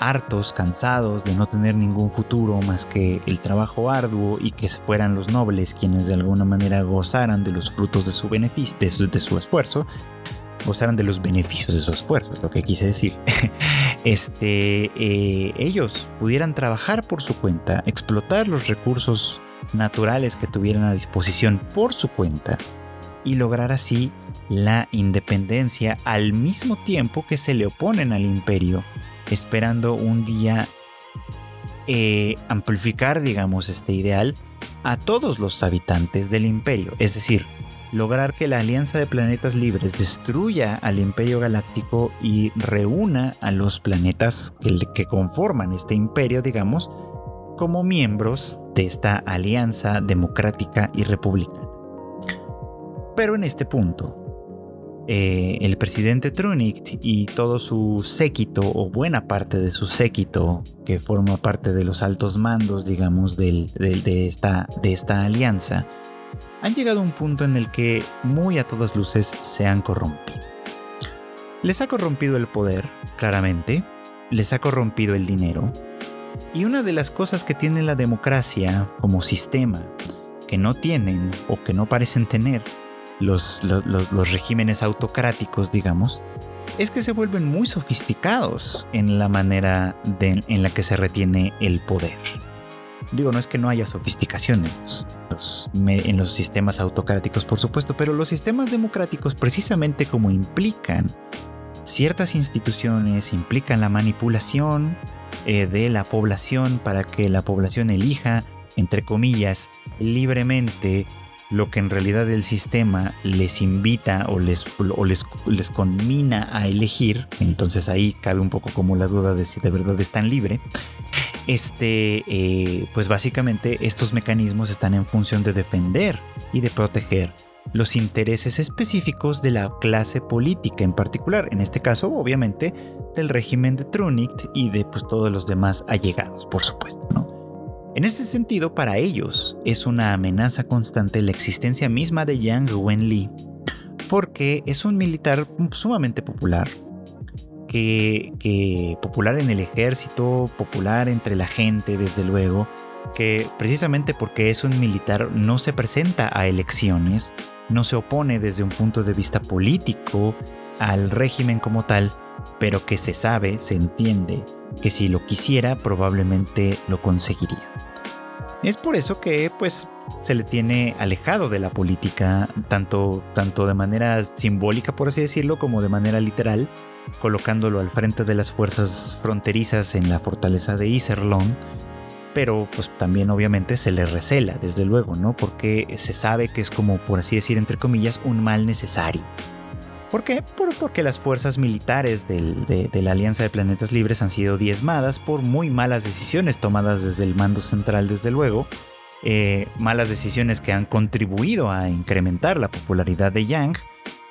hartos, cansados de no tener ningún futuro más que el trabajo arduo y que fueran los nobles quienes de alguna manera gozaran de los frutos de su beneficio, de su, esfuerzo, gozaran de los beneficios de su esfuerzo, es lo que quise decir. [laughs] este, eh, ellos pudieran trabajar por su cuenta, explotar los recursos naturales que tuvieran a disposición por su cuenta y lograr así la independencia al mismo tiempo que se le oponen al imperio esperando un día eh, amplificar, digamos, este ideal a todos los habitantes del imperio, es decir, lograr que la Alianza de Planetas Libres destruya al imperio galáctico y reúna a los planetas que, conforman este imperio, digamos, como miembros de esta alianza democrática y republicana. Pero en este punto, eh, el presidente Trunicht y todo su séquito, o buena parte de su séquito, que forma parte de los altos mandos, digamos, de, esta, de esta alianza, han llegado a un punto en el que muy a todas luces se han corrompido. Les ha corrompido el poder, claramente, les ha corrompido el dinero, y una de las cosas que tiene la democracia como sistema, que no tienen o que no parecen tener, los, regímenes autocráticos, digamos, es que se vuelven muy sofisticados en la manera en la que se retiene el poder. Digo, no es que no haya sofisticación en los, en los, sistemas autocráticos, por supuesto, pero los sistemas democráticos, precisamente como implican ciertas instituciones, implican la manipulación eh, de la población para que la población elija, entre comillas, libremente lo que en realidad el sistema les invita o les, les, les conmina a elegir, entonces ahí cabe un poco como la duda de si de verdad es tan libre, este, eh, pues básicamente estos mecanismos están en función de defender y de proteger los intereses específicos de la clase política en particular, en este caso obviamente del régimen de Trunicht y de pues, todos los demás allegados, por supuesto. ¿no? En ese sentido, para ellos es una amenaza constante la existencia misma de Yang Wenli, porque es un militar sumamente popular, que, que popular en el ejército, popular entre la gente, desde luego, que precisamente porque es un militar no se presenta a elecciones, no se opone desde un punto de vista político al régimen como tal, pero que se sabe, se entiende, que si lo quisiera probablemente lo conseguiría. Es por eso que pues se le tiene alejado de la política, tanto, tanto de manera simbólica, por así decirlo, como de manera literal, colocándolo al frente de las fuerzas fronterizas en la fortaleza de Iserlohn, pero pues también obviamente se le recela, desde luego, ¿no? Porque se sabe que es como, por así decir, entre comillas, un mal necesario. ¿Por qué? porque las fuerzas militares de, la Alianza de Planetas Libres han sido diezmadas por muy malas decisiones tomadas desde el mando central, desde luego, eh, malas decisiones que han contribuido a incrementar la popularidad de Yang,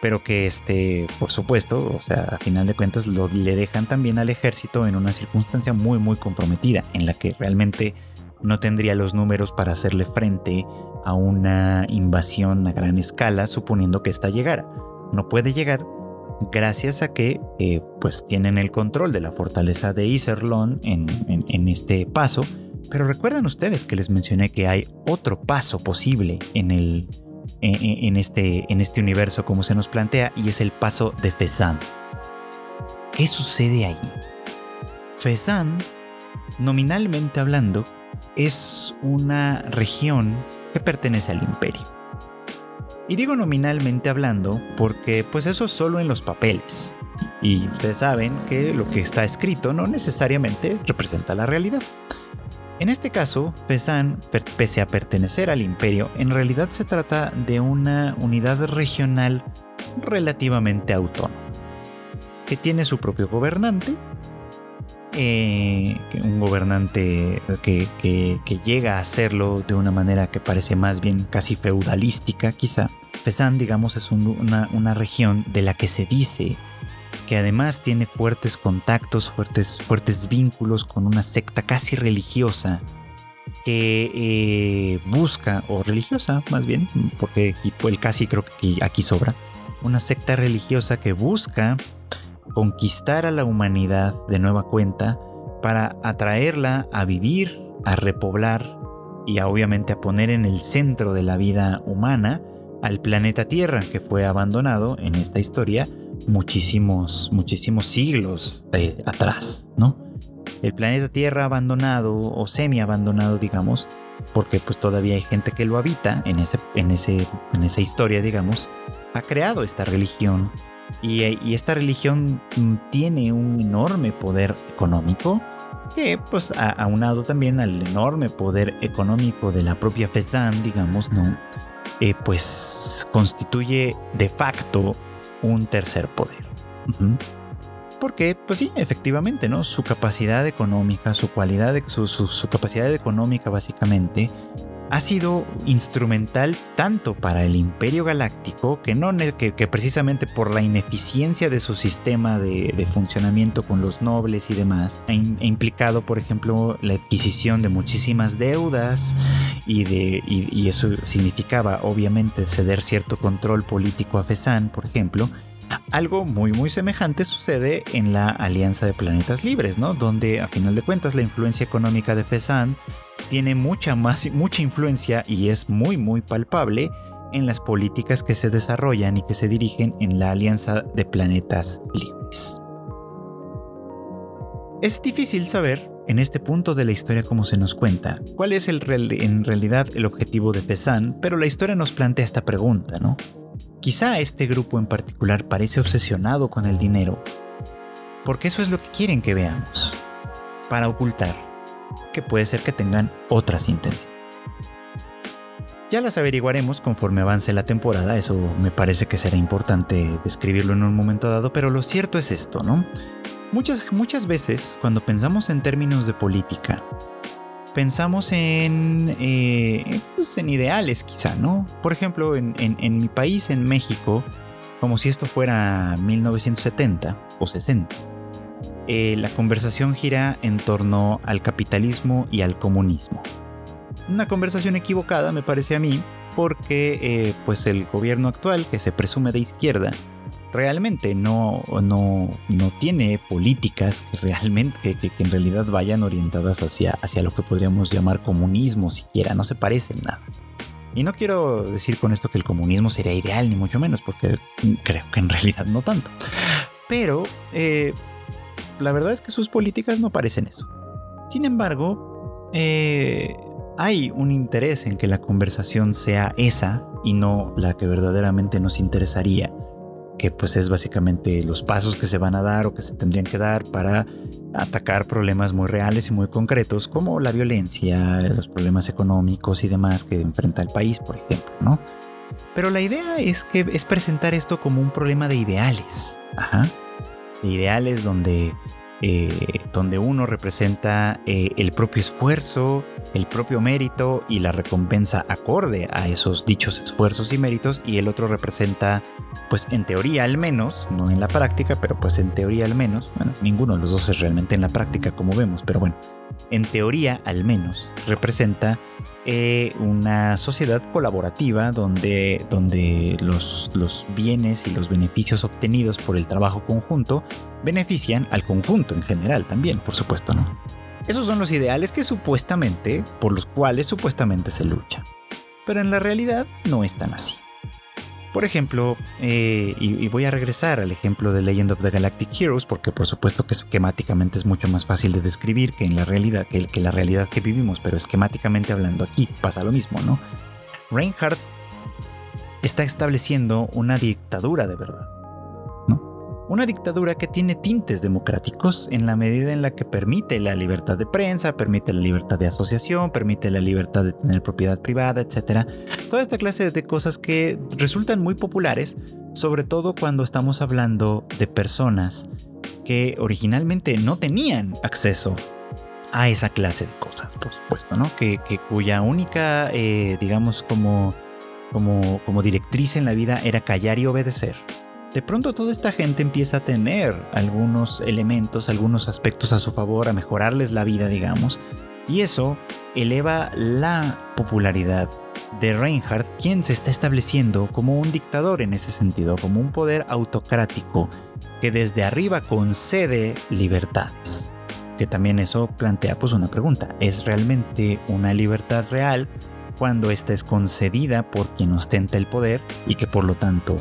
pero que este, por supuesto, o sea, a final de cuentas le dejan también al ejército en una circunstancia muy muy comprometida, en la que realmente no tendría los números para hacerle frente a una invasión a gran escala, suponiendo que ésta llegara. No puede llegar gracias a que eh, pues tienen el control de la fortaleza de Iserlohn en, este paso, pero recuerdan ustedes que les mencioné que hay otro paso posible en el en, este, en este universo como se nos plantea y es el paso de Fezzan. ¿Qué sucede ahí? Fezzan, nominalmente hablando, es una región que pertenece al imperio. Y digo nominalmente hablando porque pues eso es solo en los papeles. Y ustedes saben que lo que está escrito no necesariamente representa la realidad. En este caso, Fezzan, pese a pertenecer al imperio, en realidad se trata de una unidad regional relativamente autónoma, que tiene su propio gobernante, eh, un gobernante que, llega a hacerlo de una manera que parece más bien casi feudalística quizá. Fezzan, digamos, es una, región de la que se dice que además tiene fuertes contactos, fuertes, vínculos con una secta casi religiosa que eh, busca, o religiosa más bien, porque el casi creo que aquí sobra, una secta religiosa que busca conquistar a la humanidad de nueva cuenta para atraerla a vivir, a repoblar y obviamente a poner en el centro de la vida humana al planeta Tierra que fue abandonado en esta historia muchísimos, muchísimos siglos eh, atrás, ¿no? El planeta Tierra abandonado o semi abandonado, digamos, porque pues todavía hay gente que lo habita en, ese, en, ese, en esa historia, digamos, ha creado esta religión y, y esta religión mm, tiene un enorme poder económico que pues aunado también al enorme poder económico de la propia Fezan, digamos, ¿no? Eh, pues constituye de facto un tercer poder. Porque, pues sí, efectivamente, ¿no? Su capacidad económica, su cualidad, su, capacidad económica básicamente ha sido instrumental tanto para el Imperio Galáctico, que, no, que, precisamente por la ineficiencia de su sistema de, de funcionamiento con los nobles y demás, ha, implicado, por ejemplo, la adquisición de muchísimas deudas y, de, y, y eso significaba, obviamente, ceder cierto control político a Fesan, por ejemplo, algo muy muy semejante sucede en la Alianza de Planetas Libres, ¿no? Donde a final de cuentas la influencia económica de Fesan tiene mucha más mucha influencia y es muy muy palpable en las políticas que se desarrollan y que se dirigen en la Alianza de Planetas Libres. Es difícil saber en este punto de la historia como se nos cuenta cuál es el, en realidad el objetivo de Fesan, pero la historia nos plantea esta pregunta, ¿no? Quizá este grupo en particular parece obsesionado con el dinero, porque eso es lo que quieren que veamos, para ocultar que puede ser que tengan otras intenciones. Ya las averiguaremos conforme avance la temporada, eso me parece que será importante describirlo en un momento dado, pero lo cierto es esto, ¿no? Muchas, muchas veces, cuando pensamos en términos de política, pensamos en, eh, pues en ideales quizá, ¿no? Por ejemplo, en, mi país, en México, como si esto fuera 1970 o 60, eh, la conversación gira en torno al capitalismo y al comunismo. Una conversación equivocada, me parece a mí, porque eh, pues el gobierno actual, que se presume de izquierda, realmente no, no, no tiene políticas que realmente, que, en realidad vayan orientadas hacia, hacia lo que podríamos llamar comunismo siquiera, no se parecen nada. Y no quiero decir con esto que el comunismo sería ideal, ni mucho menos, porque creo que en realidad no tanto. Pero eh, la verdad es que sus políticas no parecen eso. Sin embargo, eh, hay un interés en que la conversación sea esa y no la que verdaderamente nos interesaría que pues es básicamente los pasos que se van a dar o que se tendrían que dar para atacar problemas muy reales y muy concretos como la violencia, los problemas económicos y demás que enfrenta el país, por ejemplo, ¿no? Pero la idea es que es presentar esto como un problema de ideales, ajá, de ideales donde eh, donde uno representa eh, el propio esfuerzo, el propio mérito y la recompensa acorde a esos dichos esfuerzos y méritos y el otro representa, pues en teoría al menos, no en la práctica, pero pues en teoría al menos, bueno, ninguno de los dos es realmente en la práctica como vemos, pero bueno, en teoría al menos, representa eh, una sociedad colaborativa donde, donde los, los bienes y los beneficios obtenidos por el trabajo conjunto benefician al conjunto en general también, por supuesto, ¿no? Esos son los ideales que supuestamente, por los cuales supuestamente se lucha. Pero en la realidad no es tan así. Por ejemplo, eh, y, voy a regresar al ejemplo de Legend of the Galactic Heroes, porque por supuesto que esquemáticamente es mucho más fácil de describir que en la realidad, que, que la realidad que vivimos, pero esquemáticamente hablando aquí pasa lo mismo, ¿no? Reinhardt está estableciendo una dictadura de verdad una dictadura que tiene tintes democráticos en la medida en la que permite la libertad de prensa, permite la libertad de asociación, permite la libertad de tener propiedad privada, etc. Toda esta clase de cosas que resultan muy populares, sobre todo cuando estamos hablando de personas que originalmente no tenían acceso a esa clase de cosas, por supuesto, ¿no? Que, cuya única, eh, digamos, como, como, como directriz en la vida era callar y obedecer de pronto toda esta gente empieza a tener algunos elementos, algunos aspectos a su favor, a mejorarles la vida, digamos, y eso eleva la popularidad de Reinhardt, quien se está estableciendo como un dictador en ese sentido, como un poder autocrático que desde arriba concede libertades. Que también eso plantea pues una pregunta, ¿es realmente una libertad real cuando esta es concedida por quien ostenta el poder y que por lo tanto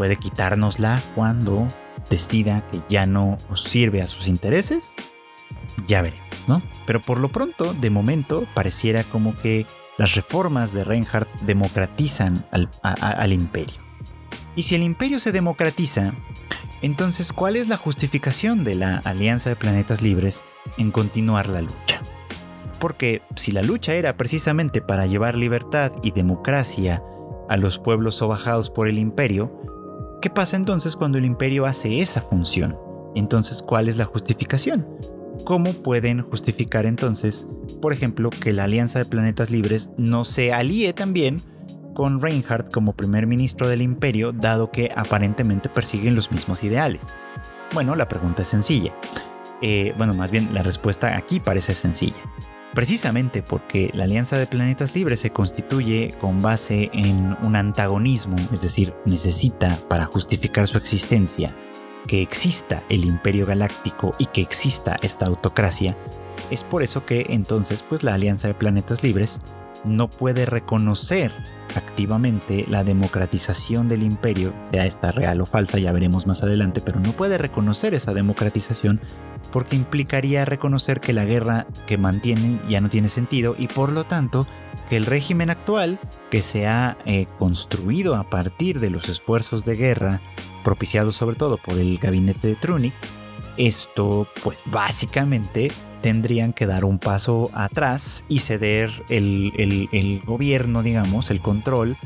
puede quitárnosla cuando decida que ya no sirve a sus intereses. Ya veremos, ¿no? Pero por lo pronto, de momento, pareciera como que las reformas de Reinhardt democratizan al, al imperio. Y si el imperio se democratiza, entonces, ¿cuál es la justificación de la Alianza de Planetas Libres en continuar la lucha? Porque si la lucha era precisamente para llevar libertad y democracia a los pueblos sobajados por el imperio, ¿Qué pasa entonces cuando el imperio hace esa función? Entonces, ¿cuál es la justificación? ¿Cómo pueden justificar entonces, por ejemplo, que la Alianza de Planetas Libres no se alíe también con Reinhardt como primer ministro del imperio, dado que aparentemente persiguen los mismos ideales? Bueno, la pregunta es sencilla. Eh, bueno, más bien la respuesta aquí parece sencilla. Precisamente porque la Alianza de Planetas Libres se constituye con base en un antagonismo, es decir, necesita para justificar su existencia que exista el imperio galáctico y que exista esta autocracia, es por eso que entonces pues la Alianza de Planetas Libres no puede reconocer activamente la democratización del imperio, sea esta real o falsa, ya veremos más adelante, pero no puede reconocer esa democratización porque implicaría reconocer que la guerra que mantienen ya no tiene sentido y por lo tanto que el régimen actual, que se ha eh, construido a partir de los esfuerzos de guerra, propiciados sobre todo por el gabinete de Trunic, esto pues básicamente tendrían que dar un paso atrás y ceder el, gobierno, digamos, el control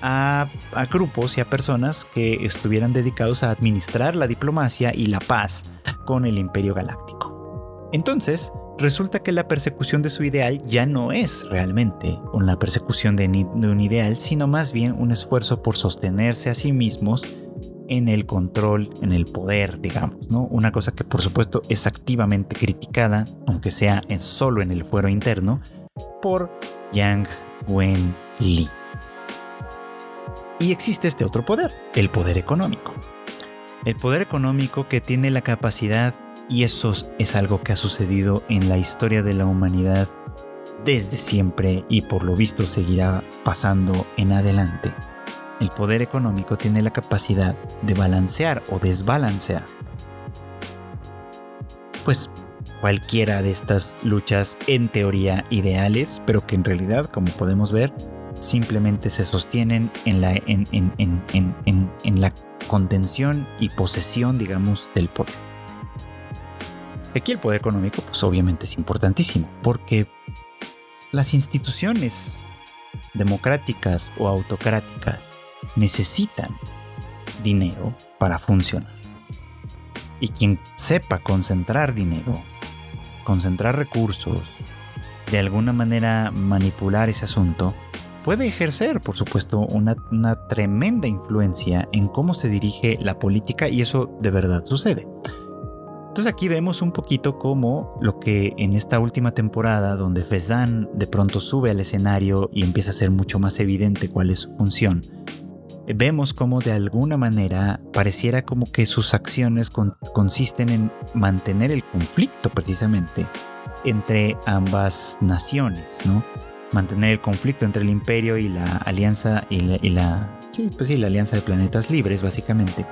a, a, grupos y a personas que estuvieran dedicados a administrar la diplomacia y la paz con el imperio galáctico. Entonces, resulta que la persecución de su ideal ya no es realmente una persecución de, un ideal, sino más bien un esfuerzo por sostenerse a sí mismos en el control, en el poder, digamos, ¿no? Una cosa que por supuesto es activamente criticada, aunque sea en solo en el fuero interno, por Yang Wen Li. Y existe este otro poder, el poder económico. El poder económico que tiene la capacidad y eso es algo que ha sucedido en la historia de la humanidad desde siempre y por lo visto seguirá pasando en adelante. El poder económico tiene la capacidad de balancear o desbalancear. Pues cualquiera de estas luchas en teoría ideales, pero que en realidad, como podemos ver, simplemente se sostienen en la, en, en la contención y posesión, digamos, del poder. Aquí el poder económico, pues obviamente es importantísimo, porque las instituciones democráticas o autocráticas necesitan dinero para funcionar. Y quien sepa concentrar dinero, concentrar recursos, de alguna manera manipular ese asunto, puede ejercer, por supuesto, una, tremenda influencia en cómo se dirige la política y eso de verdad sucede. Entonces aquí vemos un poquito como lo que en esta última temporada, donde Fezan de pronto sube al escenario y empieza a ser mucho más evidente cuál es su función, vemos como de alguna manera pareciera como que sus acciones consisten en mantener el conflicto precisamente entre ambas naciones, ¿no? Mantener el conflicto entre el imperio y la alianza y la, sí, pues sí, la alianza de planetas libres básicamente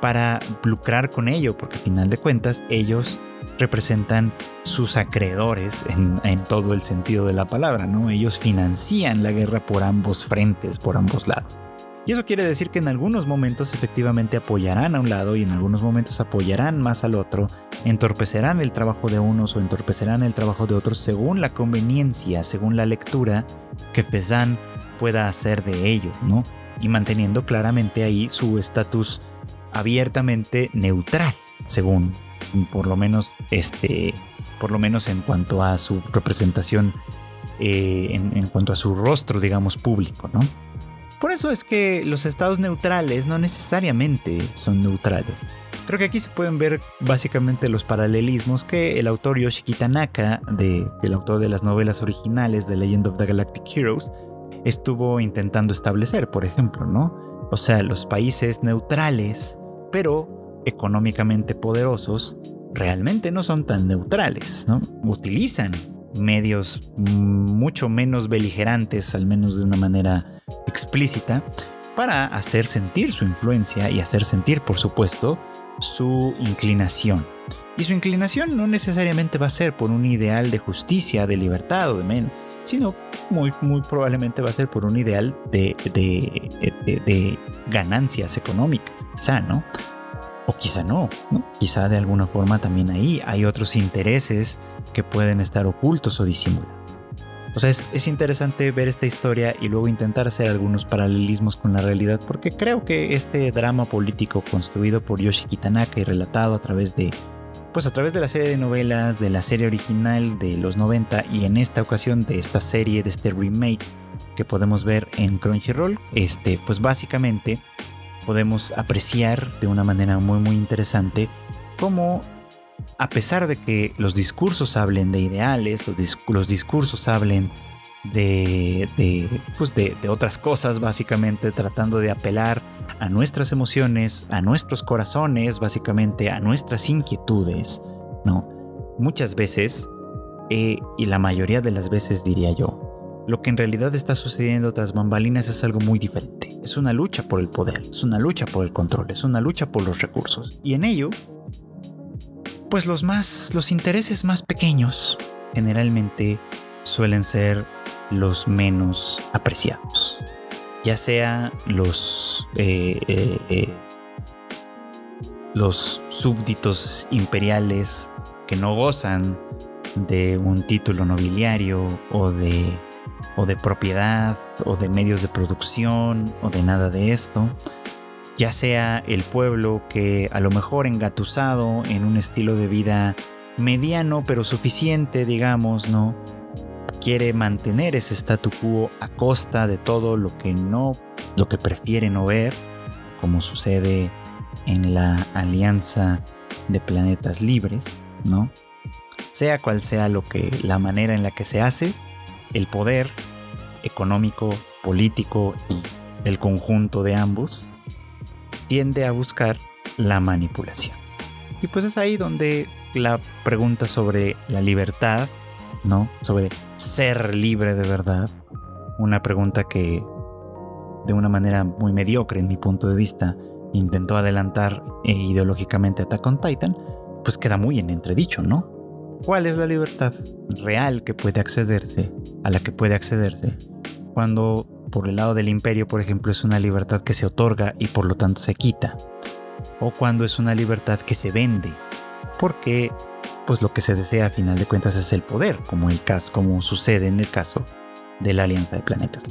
para lucrar con ello, porque al final de cuentas ellos representan sus acreedores en, todo el sentido de la palabra, ¿no? Ellos financian la guerra por ambos frentes, por ambos lados. Y eso quiere decir que en algunos momentos efectivamente apoyarán a un lado y en algunos momentos apoyarán más al otro, entorpecerán el trabajo de unos o entorpecerán el trabajo de otros según la conveniencia, según la lectura que Fezan pueda hacer de ello, ¿no? Y manteniendo claramente ahí su estatus abiertamente neutral, según por lo menos este, por lo menos en cuanto a su representación, eh, en, cuanto a su rostro, digamos, público, ¿no? Por eso es que los estados neutrales no necesariamente son neutrales. Creo que aquí se pueden ver básicamente los paralelismos que el autor Yoshiki Tanaka, el autor de las novelas originales de Legend of the Galactic Heroes, estuvo intentando establecer, por ejemplo, ¿no? O sea, los países neutrales pero económicamente poderosos realmente no son tan neutrales, ¿no? Utilizan medios mucho menos beligerantes, al menos de una manera explícita, para hacer sentir su influencia y hacer sentir, por supuesto, su inclinación. Y su inclinación no necesariamente va a ser por un ideal de justicia, de libertad o de men, sino muy, muy probablemente va a ser por un ideal de, de, ganancias económicas, quizá, ¿no? O quizá no, ¿no? Quizá de alguna forma también ahí hay otros intereses que pueden estar ocultos o disimulados. O sea, es, es, interesante ver esta historia y luego intentar hacer algunos paralelismos con la realidad, porque creo que este drama político construido por Yoshiki Tanaka y relatado a través de pues a través de la serie de novelas, de la serie original de los 90 y en esta ocasión de esta serie, de este remake que podemos ver en Crunchyroll, este, pues básicamente podemos apreciar de una manera muy muy interesante cómo a pesar de que los discursos hablen de ideales, los, discursos hablen de, pues de otras cosas, básicamente tratando de apelar a nuestras emociones, a nuestros corazones, básicamente a nuestras inquietudes, ¿no? Muchas veces, eh, y la mayoría de las veces diría yo, lo que en realidad está sucediendo tras bambalinas es algo muy diferente. Es una lucha por el poder, es una lucha por el control, es una lucha por los recursos. Y en ello, pues los más, los intereses más pequeños generalmente suelen ser los menos apreciados. Ya sea los, eh, eh, eh, los súbditos imperiales que no gozan de un título nobiliario o de, o de propiedad o de medios de producción o de nada de esto, ya sea el pueblo que a lo mejor engatusado en un estilo de vida mediano pero suficiente, digamos, ¿no? Quiere mantener ese statu quo a costa de todo lo que no, lo que prefiere no ver, como sucede en la Alianza de Planetas Libres, ¿no? Sea cual sea lo que la manera en la que se hace, el poder económico, político y el conjunto de ambos tiende a buscar la manipulación. Y pues es ahí donde la pregunta sobre la libertad, ¿no? Sobre ser libre de verdad, una pregunta que de una manera muy mediocre en mi punto de vista intentó adelantar eh, ideológicamente Attack on Titan, pues queda muy en entredicho, ¿no? ¿Cuál es la libertad real que puede accederse, a la que puede accederse, cuando por el lado del imperio, por ejemplo, es una libertad que se otorga y por lo tanto se quita? O cuando es una libertad que se vende, porque pues lo que se desea a final de cuentas es el poder, como, el caso, como sucede en el caso de la Alianza de Planetas.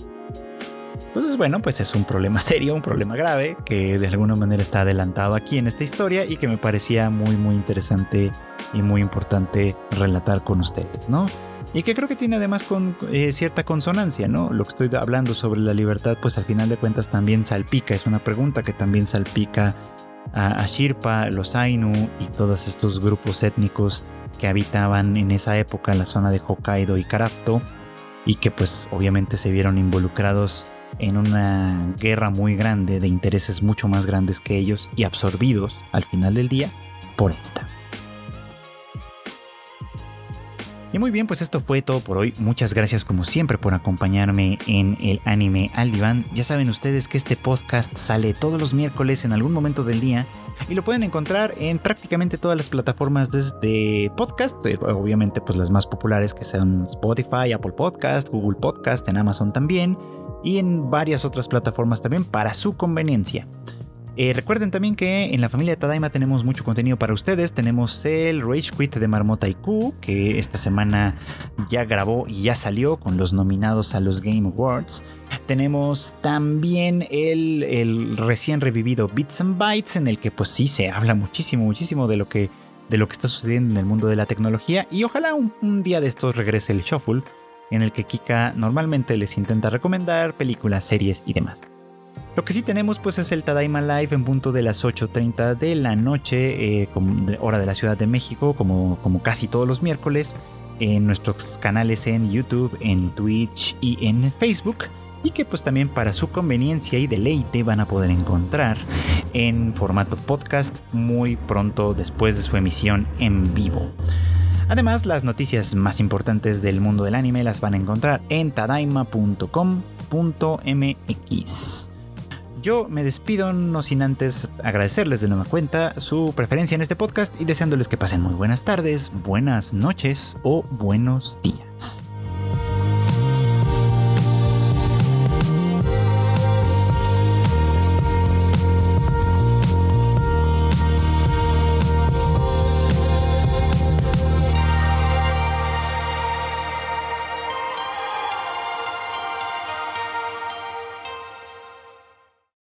Entonces, bueno, pues es un problema [laughs] serio, un problema grave, que de alguna manera está adelantado aquí en esta historia y que me parecía muy, muy interesante y muy importante relatar con ustedes, ¿no? Y que creo que tiene además eh, cierta consonancia, ¿no? Lo que estoy hablando sobre la libertad, pues al final de cuentas también salpica, es una pregunta que también salpica a, Shirpa, los Ainu y todos estos grupos étnicos que habitaban en esa época la zona de Hokkaido y Karapto y que pues obviamente se vieron involucrados en una guerra muy grande de intereses mucho más grandes que ellos y absorbidos al final del día por esta. Y muy bien, pues esto fue todo por hoy. Muchas gracias como siempre por acompañarme en el anime al diván. Ya saben ustedes que este podcast sale todos los miércoles en algún momento del día y lo pueden encontrar en prácticamente todas las plataformas desde podcast, eh, obviamente pues las más populares que son Spotify, Apple Podcast, Google Podcast, en Amazon también y en varias otras plataformas también para su conveniencia. Eh, recuerden también que en la familia Tadaima tenemos mucho contenido para ustedes. Tenemos el Rage Quit de Marmota IQ, que esta semana ya grabó y ya salió con los nominados a los Game Awards. Tenemos también el, recién revivido Bits and Bytes, en el que pues sí se habla muchísimo, muchísimo de lo que, de lo que está sucediendo en el mundo de la tecnología. Y ojalá un día de estos regrese el Shuffle en el que Kika normalmente les intenta recomendar películas, series y demás. Lo que sí tenemos pues es el Tadaima Live en punto de las 8.30 de la noche, eh, hora de la Ciudad de México, como, como casi todos los miércoles, en nuestros canales en YouTube, en Twitch y en Facebook. Y que pues también para su conveniencia y deleite van a poder encontrar en formato podcast muy pronto después de su emisión en vivo. Además, las noticias más importantes del mundo del anime las van a encontrar en tadaima.com.mx. Yo me despido no sin antes agradecerles de nueva cuenta su preferencia en este podcast y deseándoles que pasen muy buenas tardes, buenas noches o buenos días.